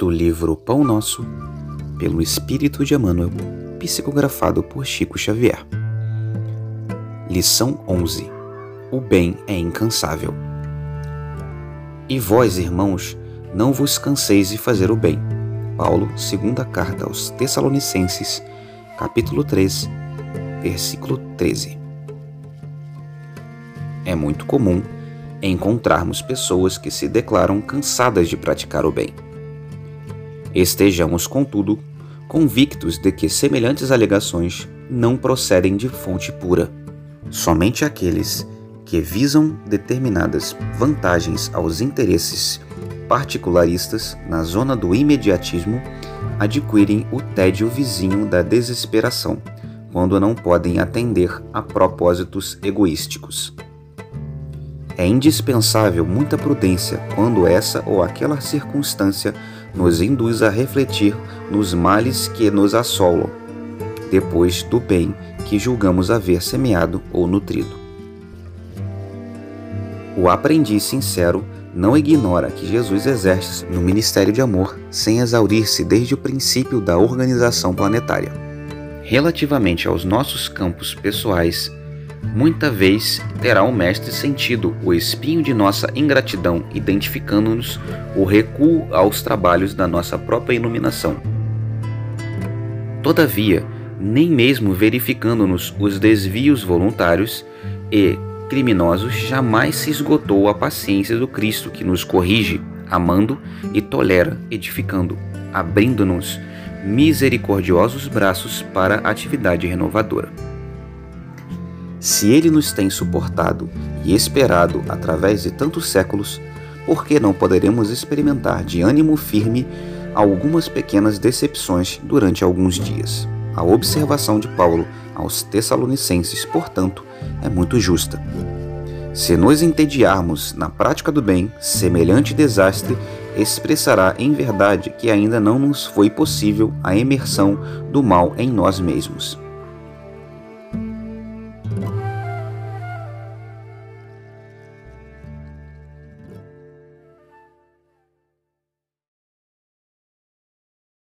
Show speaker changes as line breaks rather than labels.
do livro Pão Nosso, pelo Espírito de Emmanuel, psicografado por Chico Xavier. Lição 11 O bem é incansável. E vós, irmãos, não vos canseis de fazer o bem. Paulo, segunda carta aos Tessalonicenses, capítulo 3, versículo 13. É muito comum encontrarmos pessoas que se declaram cansadas de praticar o bem. Estejamos, contudo, convictos de que semelhantes alegações não procedem de fonte pura. Somente aqueles que visam determinadas vantagens aos interesses particularistas na zona do imediatismo adquirem o tédio vizinho da desesperação, quando não podem atender a propósitos egoísticos. É indispensável muita prudência quando essa ou aquela circunstância nos induz a refletir nos males que nos assolam, depois do bem que julgamos haver semeado ou nutrido. O aprendiz sincero não ignora que Jesus exerce no ministério de amor sem exaurir-se desde o princípio da organização planetária. Relativamente aos nossos campos pessoais, muita vez terá o mestre sentido o espinho de nossa ingratidão, identificando-nos o recuo aos trabalhos da nossa própria iluminação. Todavia, nem mesmo verificando-nos os desvios voluntários e criminosos, jamais se esgotou a paciência do Cristo que nos corrige, amando e tolera, edificando, abrindo-nos misericordiosos braços para a atividade renovadora. Se ele nos tem suportado e esperado através de tantos séculos, por que não poderemos experimentar de ânimo firme algumas pequenas decepções durante alguns dias? A observação de Paulo aos Tessalonicenses, portanto, é muito justa. Se nos entediarmos na prática do bem, semelhante desastre expressará em verdade que ainda não nos foi possível a imersão do mal em nós mesmos.